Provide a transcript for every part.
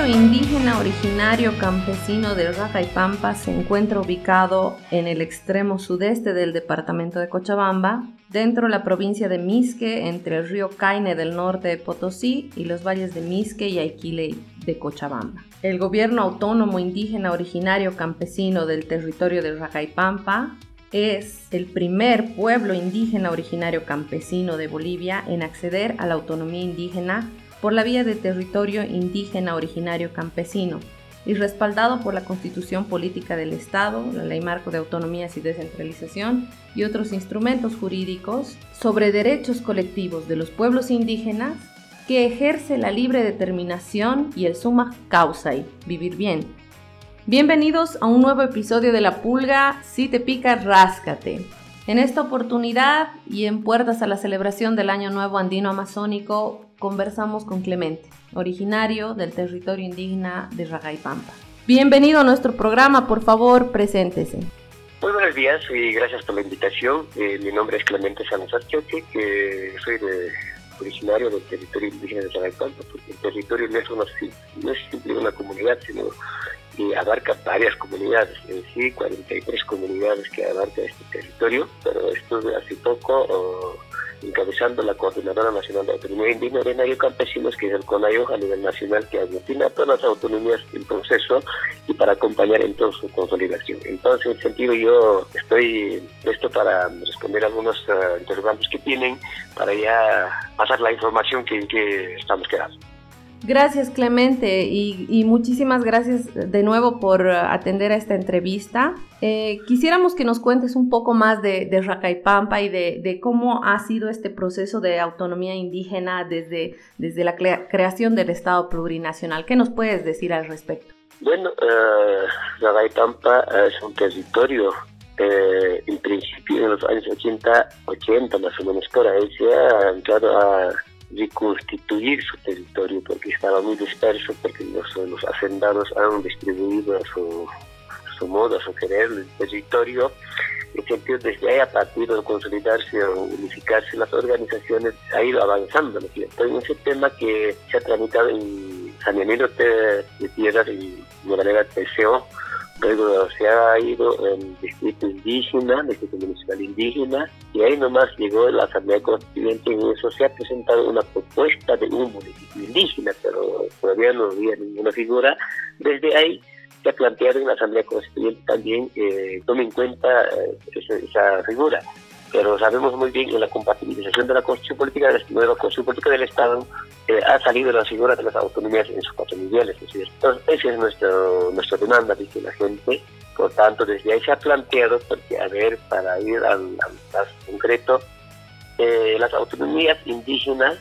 territorio indígena originario campesino del Pampa se encuentra ubicado en el extremo sudeste del departamento de Cochabamba, dentro de la provincia de Misque, entre el río Caine del norte de Potosí y los valles de Misque y Aiquile de Cochabamba. El gobierno autónomo indígena originario campesino del territorio del Pampa es el primer pueblo indígena originario campesino de Bolivia en acceder a la autonomía indígena por la vía de territorio indígena originario campesino y respaldado por la Constitución Política del Estado, la Ley Marco de Autonomías y Descentralización y otros instrumentos jurídicos sobre derechos colectivos de los pueblos indígenas que ejerce la libre determinación y el suma causa y vivir bien. Bienvenidos a un nuevo episodio de La Pulga, si te pica, ráscate. En esta oportunidad y en puertas a la celebración del Año Nuevo Andino Amazónico, conversamos con Clemente, originario del territorio indígena de Ragaipampa. Bienvenido a nuestro programa, por favor, preséntese. Muy buenos días y gracias por la invitación. Eh, mi nombre es Clemente Salazar Choque, que soy originario del territorio indígena de Ragaipampa, porque el territorio no es, una, no es simple una comunidad, sino que abarca varias comunidades, en sí 43 comunidades que abarca este territorio, pero esto de hace poco encabezando la Coordinadora Nacional de Autonomía Indígena de Campesinos, que es el CONAIO a nivel nacional, que aglutina a todas las autonomías en proceso y para acompañar en toda su consolidación. Entonces, en ese sentido, yo estoy listo para responder algunos uh, interrogantes que tienen para ya pasar la información que estamos quedando. Gracias Clemente y, muchísimas gracias de nuevo por atender a esta entrevista. Eh, quisiéramos que nos cuentes un poco más de, de Racaipampa y de, cómo ha sido este proceso de autonomía indígena desde, desde la creación del Estado plurinacional. ¿Qué nos puedes decir al respecto? Bueno, uh, Racaipampa es un territorio eh, en principio en los años 80, 80 más o menos por ahí se ha entrado a reconstituir su territorio porque estaba muy disperso, porque los, los hacendados han distribuido a su, su modo, a su querer el territorio. En sentido, desde ahí, a partir de consolidarse o unificarse las organizaciones, ha ido avanzando. ¿no? En ese tema que se ha tramitado en saneamiento de, de tierras y de manera TCO, Luego se ha ido en distrito indígena, distrito municipal indígena, y ahí nomás llegó la Asamblea Constituyente y eso se ha presentado una propuesta de un municipio indígena, pero todavía no había ninguna figura. Desde ahí se ha planteado en la Asamblea Constituyente también que tome en cuenta eh, esa figura pero sabemos muy bien que la compatibilización de la Constitución Política, de la nueva Constitución Política del Estado, eh, ha salido la figura de las autonomías en sus cuatro niveles. Entonces, esa es nuestro, nuestra demanda, dice la gente. Por tanto, desde ahí se ha planteado, porque a ver, para ir al, más concreto, eh, las autonomías indígenas,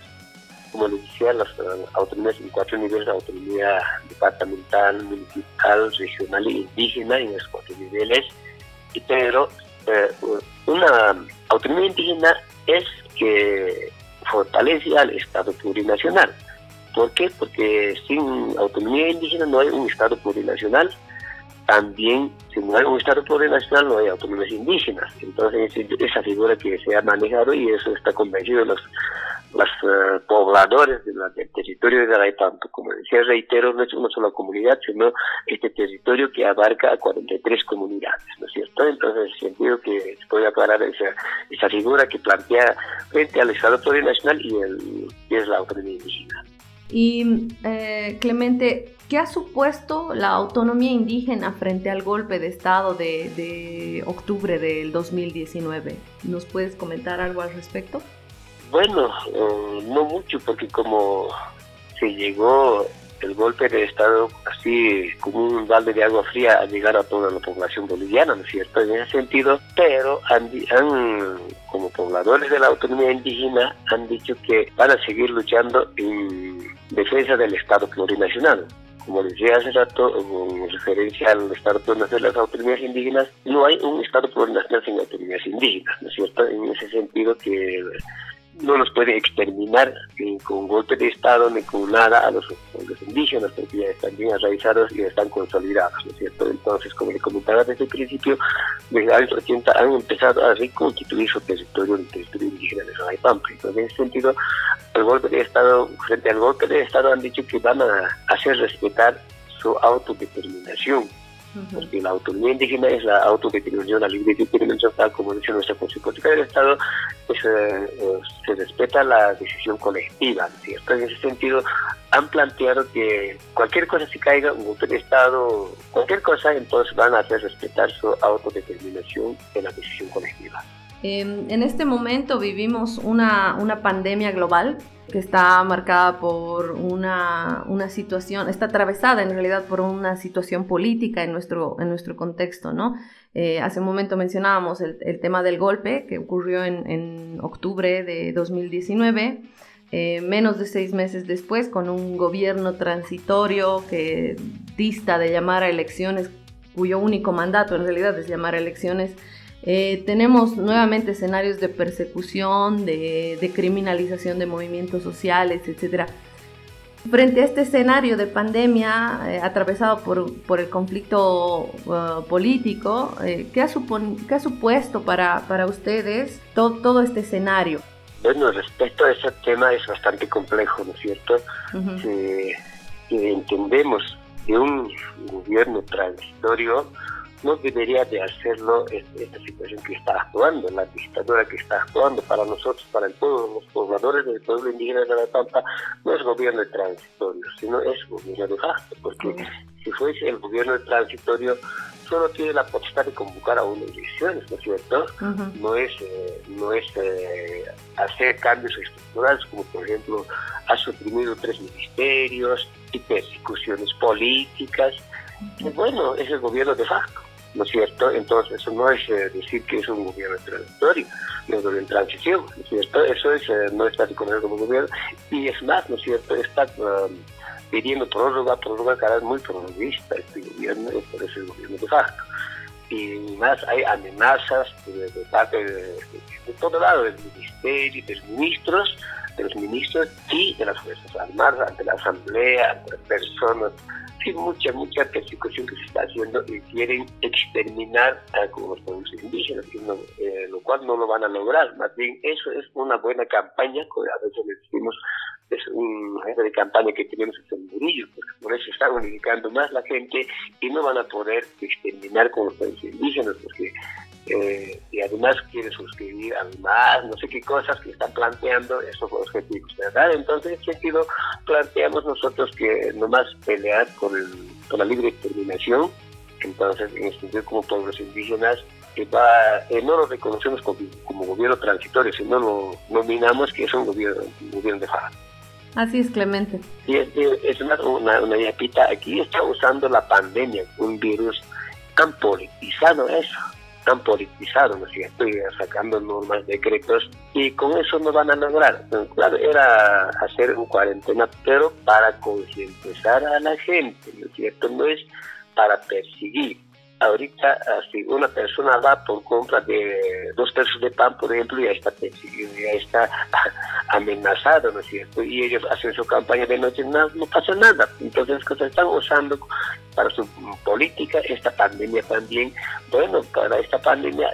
como les decía, las autonomías en cuatro niveles, autonomía departamental, municipal, regional e indígena en los cuatro niveles, pero eh, una autonomía indígena es que fortalece al Estado plurinacional. ¿Por qué? Porque sin autonomía indígena no hay un Estado plurinacional. También, si no hay un Estado plurinacional, no hay autonomías indígenas. Entonces, esa figura que se ha manejado y eso está convencido los los eh, pobladores del territorio de Araitampo. Como decía, reitero, no es una sola comunidad, sino este territorio que abarca a 43 comunidades, ¿no es cierto? Entonces, en el sentido que se puede aclarar esa, esa figura que plantea frente al Estado plurinacional y, el, y es la autonomía indígena. Y, eh, Clemente, ¿qué ha supuesto la autonomía indígena frente al golpe de Estado de, de octubre del 2019? ¿Nos puedes comentar algo al respecto? Bueno, eh, no mucho, porque como se llegó el golpe de Estado así como un balde de agua fría a llegar a toda la población boliviana, ¿no es cierto? En ese sentido, pero han, como pobladores de la autonomía indígena han dicho que van a seguir luchando en defensa del Estado plurinacional. Como decía hace rato, en referencia al Estado plurinacional de las autonomías indígenas, no hay un Estado plurinacional sin autonomías indígenas, ¿no es cierto? En ese sentido que no los puede exterminar ni con golpe de Estado ni con nada a los, indígenas, porque ya están bien arraizados y están consolidados, ¿no es cierto? Entonces, como le comentaba desde el principio, desde años 80 han empezado a reconstituir su territorio, el territorio indígena de Pampa. Entonces, en ese sentido, el golpe de Estado, frente al golpe de Estado han dicho que van a, hacer respetar su autodeterminación porque la autonomía indígena es la autodeterminación, la libre determinación, tal como dice nuestra Constitución del Estado, pues, eh, eh, se respeta la decisión colectiva, ¿cierto? En ese sentido, han planteado que cualquier cosa si caiga, un golpe de Estado, cualquier cosa, entonces van a hacer respetar su autodeterminación en la decisión colectiva. Em, en este momento vivimos una, una pandemia global que está marcada por una, una, situación, está atravesada en realidad por una situación política en nuestro, en nuestro contexto, ¿no? Eh, hace un momento mencionábamos el, el, tema del golpe que ocurrió en, en octubre de 2019. Eh, menos de seis meses después, con un gobierno transitorio que dista de llamar a elecciones, cuyo único mandato en realidad es llamar a elecciones eh, tenemos nuevamente escenarios de persecución, de, criminalización de movimientos sociales, etc. Frente a este escenario de pandemia eh, atravesado por, el conflicto uh, político, eh, ¿qué, ha ha supuesto para, para ustedes todo este escenario? Bueno, respecto a ese tema es bastante complejo, ¿no es cierto? entendemos que un gobierno transitorio no debería de hacerlo esta situación que está actuando, la dictadura que está actuando para nosotros, para el pueblo, los pobladores del pueblo indígena de la Pampa, no es gobierno transitorio, sino es gobierno de facto, porque si fuese el gobierno transitorio, solo tiene la potestad de convocar a unas elecciones, ¿no es cierto? No es, eh, no es eh, hacer cambios estructurales, como por ejemplo ha suprimido tres ministerios y persecuciones políticas. Y bueno, es el gobierno de facto. ¿No es cierto? Entonces, eso no es eh, decir que es un gobierno transitorio, es un gobierno en transición, ¿no es cierto? Eso es, eh, no está reconocido como gobierno, y es más, ¿no es cierto? Está um, pidiendo prórroga, prórroga cada muy prorroguista este gobierno, por eso el gobierno de facto. Y más hay amenazas de, parte de, todo lado, del ministerio, de los ministros, de los ministros y de las Fuerzas Armadas, ante la Asamblea, ante personas sí, mucha, mucha persecución que se está haciendo y quieren exterminar a los pueblos indígenas, eh, lo cual no lo van a lograr. Más bien, eso es una buena campaña, a veces decimos, es una de campaña que tenemos en Murillo, porque por eso están unificando más la gente y no van a poder exterminar con los pueblos indígenas, porque eh, y además quiere suscribir además no sé qué cosas que están planteando esos objetivos, ¿verdad? Entonces, en ese sentido, planteamos nosotros que nomás pelear con, la libre determinación, entonces, en sentido, como pueblos indígenas, que va, eh, no lo reconocemos como, gobierno transitorio, sino lo nominamos que es un gobierno, gobierno de faja. Así es, Clemente. Y es, es una, una, una aquí está usando la pandemia, un virus tan politizado eso han politizado, ¿no es cierto? Y sacando normas, decretos, y con eso no van a lograr. Claro, era hacer un cuarentena, pero para concientizar a la gente, ¿no es cierto? No es para perseguir ahorita si una persona va por compra de dos pesos de pan, por ejemplo, ya está ya está amenazado, ¿no es cierto? Y ellos hacen su campaña de noche, no, no pasa nada. Entonces, que están usando para su política esta pandemia también. Bueno, para esta pandemia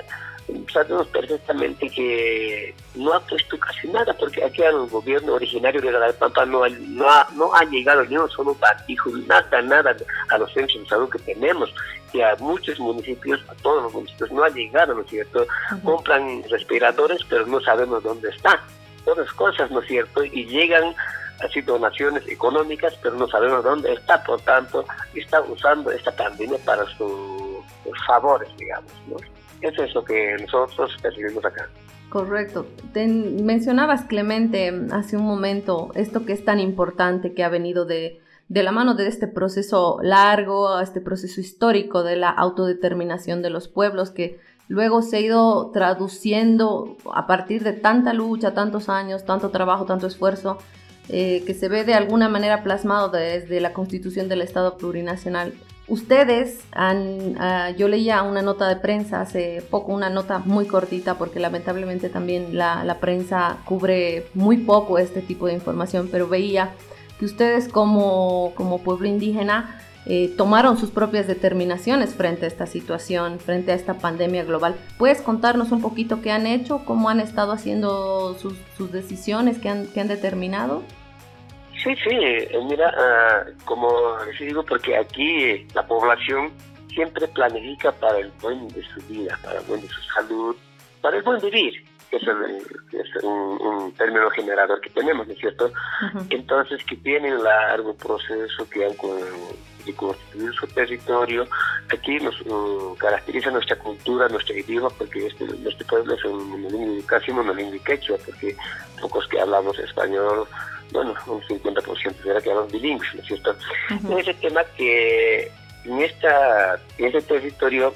sabemos perfectamente que no ha puesto casi nada, porque aquí al gobierno originario de la Pampa no ha, no ha, no ha llegado ni un solo batijo, nada, nada a los centros de salud que tenemos, y a muchos municipios, a todos los municipios, no ha llegado, ¿no es cierto? Compran respiradores, pero no sabemos dónde están, todas cosas, ¿no es cierto? Y llegan así donaciones económicas, pero no sabemos dónde está, por tanto, está usando esta pandemia para sus favores, digamos, ¿no? Eso es lo que nosotros percibimos acá. Correcto. mencionabas, Clemente, hace un momento esto que es tan importante que ha venido de, de la mano de este proceso largo, este proceso histórico de la autodeterminación de los pueblos que luego se ha ido traduciendo a partir de tanta lucha, tantos años, tanto trabajo, tanto esfuerzo, eh, que se ve de alguna manera plasmado desde la constitución del Estado plurinacional Ustedes han, ah, yo leía una nota de prensa hace poco, una nota muy cortita, porque lamentablemente también la, prensa cubre muy poco este tipo de información, pero veía que ustedes como, pueblo indígena eh, tomaron sus propias determinaciones frente a esta situación, frente a esta pandemia global. ¿Puedes contarnos un poquito qué han hecho, cómo han estado haciendo sus, decisiones, qué han determinado? Sí, sí, eh, mira, uh, como les digo, porque aquí la población siempre planifica para el buen de su vida, para el buen de su salud, para el buen vivir, que es, es un, término generador que tenemos, ¿no es cierto? Entonces, que tienen largo proceso, que han de constituir su territorio. Aquí nos caracteriza nuestra cultura, nuestro idioma, porque este, este pueblo es un, casi monolingüe quechua, porque pocos que hablamos español, bueno, un 50% será que hablan bilingües, ¿no es cierto? Ese tema que en, esta, en este territorio,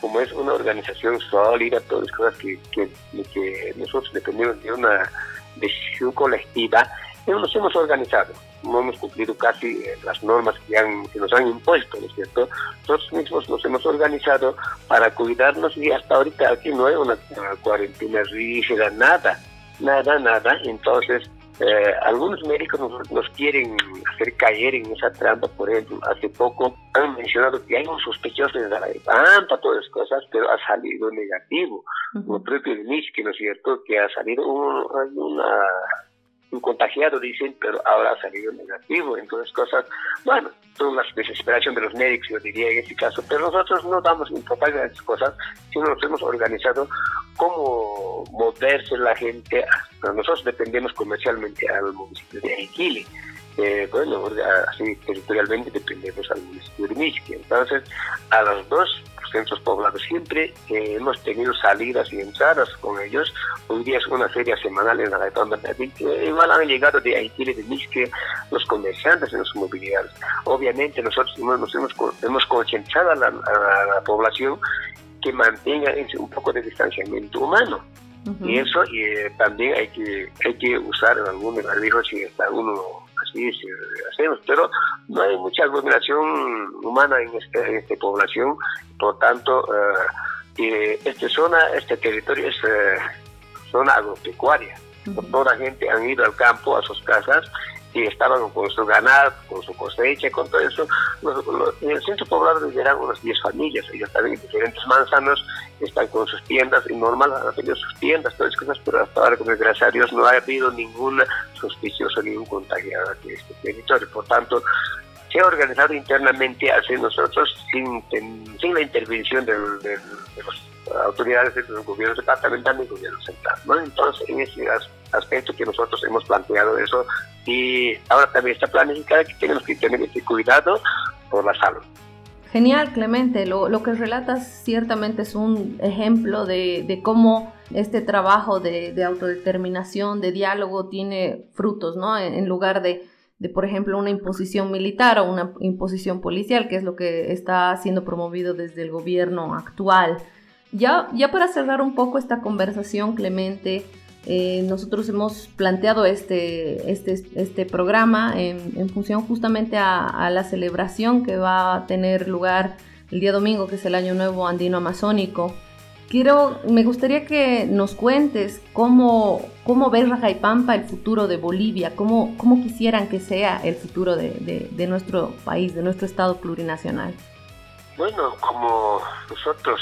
como es una organización sólida, todas las cosas que, que, nosotros dependemos de una decisión colectiva, nos hemos organizado, no hemos cumplido casi eh, las normas que, han, que nos han impuesto, ¿no es cierto? Nosotros mismos nos hemos organizado para cuidarnos y hasta ahorita aquí no hay una, una cuarentena rígida, nada, nada, nada. Entonces, eh, algunos médicos nos, quieren hacer caer en esa trampa, por ejemplo, hace poco han mencionado que hay un sospechoso de la pampa, todas esas cosas, pero ha salido negativo. Uh -huh. propio de que ¿no es cierto?, que ha salido una un contagiado, dicen, pero ahora ha salido negativo. Entonces, cosas, bueno, son las desesperación de los médicos, yo diría en este caso, pero nosotros no damos importancia a esas cosas, sino nos hemos organizado cómo moverse la gente. Nosotros dependemos comercialmente al municipio de Aguile. Eh, bueno, así territorialmente dependemos al municipio de Misque. Entonces, a los dos centros poblados. Siempre eh, hemos tenido salidas y entradas con ellos. Hoy día es una feria semanal en la redonda de Igual han llegado de Haití y de Misque los comerciantes en los mobiliarios. Obviamente nosotros nos hemos, hemos concentrado a la, la población que mantenga un poco de distanciamiento humano. Y eso y, eh, también hay que, hay que usar algún barbijo si está uno así si hacemos, pero no hay mucha aglomeración humana en, este, en esta población, por tanto, eh, esta zona, este territorio es eh, zona agropecuaria. Toda la gente han ido al campo, a sus casas, y estaban con su ganado, con su cosecha, con todo eso. en el centro poblado vivirán unas 10 familias, ellos también en diferentes manzanos, están con sus tiendas, y normal han tenido sus tiendas, todas esas cosas, pero hasta ahora, gracias a Dios, no ha habido ningún sospechoso, ningún contagiado aquí en este territorio. Por tanto, se ha organizado internamente hace nosotros sin, sin la intervención de los autoridades del gobierno departamental y del gobierno central. ¿no? Entonces, en ese aspecto que nosotros hemos planteado eso y ahora también está planificado que tenemos que tener este cuidado por la salud. Genial, Clemente. Lo, que relatas ciertamente es un ejemplo de, de cómo este trabajo de, de, autodeterminación, de diálogo, tiene frutos, ¿no? En, en lugar de, de, por ejemplo, una imposición militar o una imposición policial, que es lo que está siendo promovido desde el gobierno actual. Ya, ya para cerrar un poco esta conversación, Clemente, eh, nosotros hemos planteado este, este, este programa en, en función justamente a, a, la celebración que va a tener lugar el día domingo, que es el Año Nuevo Andino Amazónico. Quiero, me gustaría que nos cuentes cómo, cómo ves Rajaipampa el futuro de Bolivia, cómo, cómo quisieran que sea el futuro de, de, de nuestro país, de nuestro Estado plurinacional. Bueno, como nosotros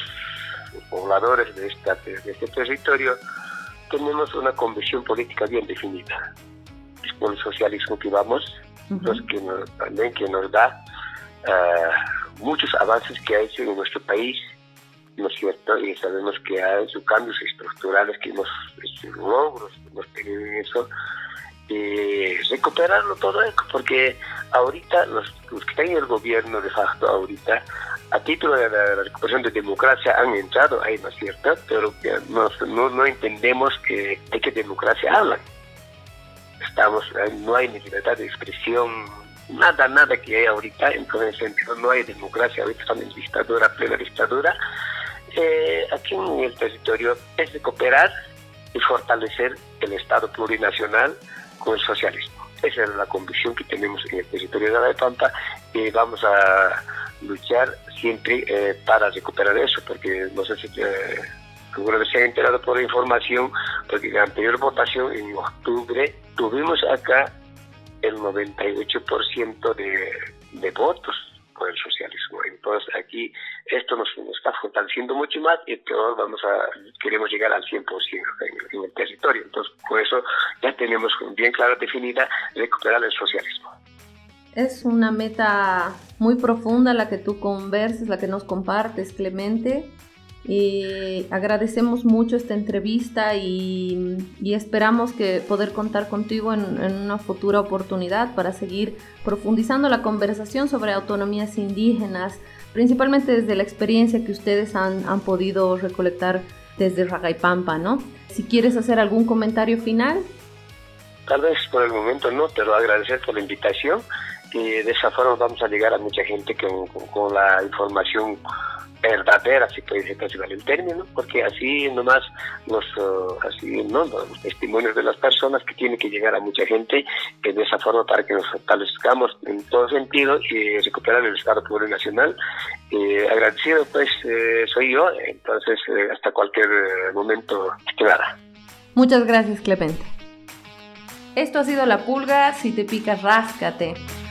pobladores de, esta, de este territorio, tenemos una convicción política bien definida. Es por el socialismo que vamos, uh -huh. que nos, también que nos da uh, muchos avances que ha hecho en nuestro país, ¿no es cierto? Y sabemos que ha hecho cambios estructurales, que hemos hecho logros, que hemos tenido en eso, y recuperarlo todo porque ahorita los, los que están en el gobierno de facto ahorita a título de la, recuperación de democracia han entrado ¿no es cierto? Pero no, no, entendemos que de qué democracia hablan. Estamos, no hay ni libertad de expresión, nada, nada que hay ahorita, en todo sentido no hay democracia, ahorita estamos en dictadura, plena dictadura. Eh, aquí en el territorio es de cooperar y fortalecer el Estado plurinacional con el socialismo. Esa es la convicción que tenemos en el territorio de la de Pampa y vamos a luchar siempre eh, para recuperar eso, porque no sé si eh, seguro se ha enterado por la información, porque la anterior votación en octubre tuvimos acá el 98% de, de votos, por el socialismo. Entonces aquí esto nos, está fortaleciendo mucho más y todos vamos a, queremos llegar al 100% en, en el territorio. Entonces por eso ya tenemos bien clara definida recuperar el socialismo. Es una meta muy profunda la que tú conversas, la que nos compartes, Clemente. Y agradecemos mucho esta entrevista y, esperamos que poder contar contigo en, una futura oportunidad para seguir profundizando la conversación sobre autonomías indígenas, principalmente desde la experiencia que ustedes han, podido recolectar desde Ragaipampa, ¿no? Si quieres hacer algún comentario final. Tal vez por el momento no, pero agradecer por la invitación y de esa forma vamos a llegar a mucha gente con, con la información verdadera, si puede decir el término, porque así nomás los, uh, así, ¿no? los testimonios de las personas que tienen que llegar a mucha gente eh, de esa forma para que nos fortalezcamos en todo sentido y recuperar el Estado Plurinacional. Eh, agradecido pues eh, soy yo, entonces eh, hasta cualquier momento estimada. Muchas gracias Clemente. Esto ha sido La Pulga, si te picas ráscate.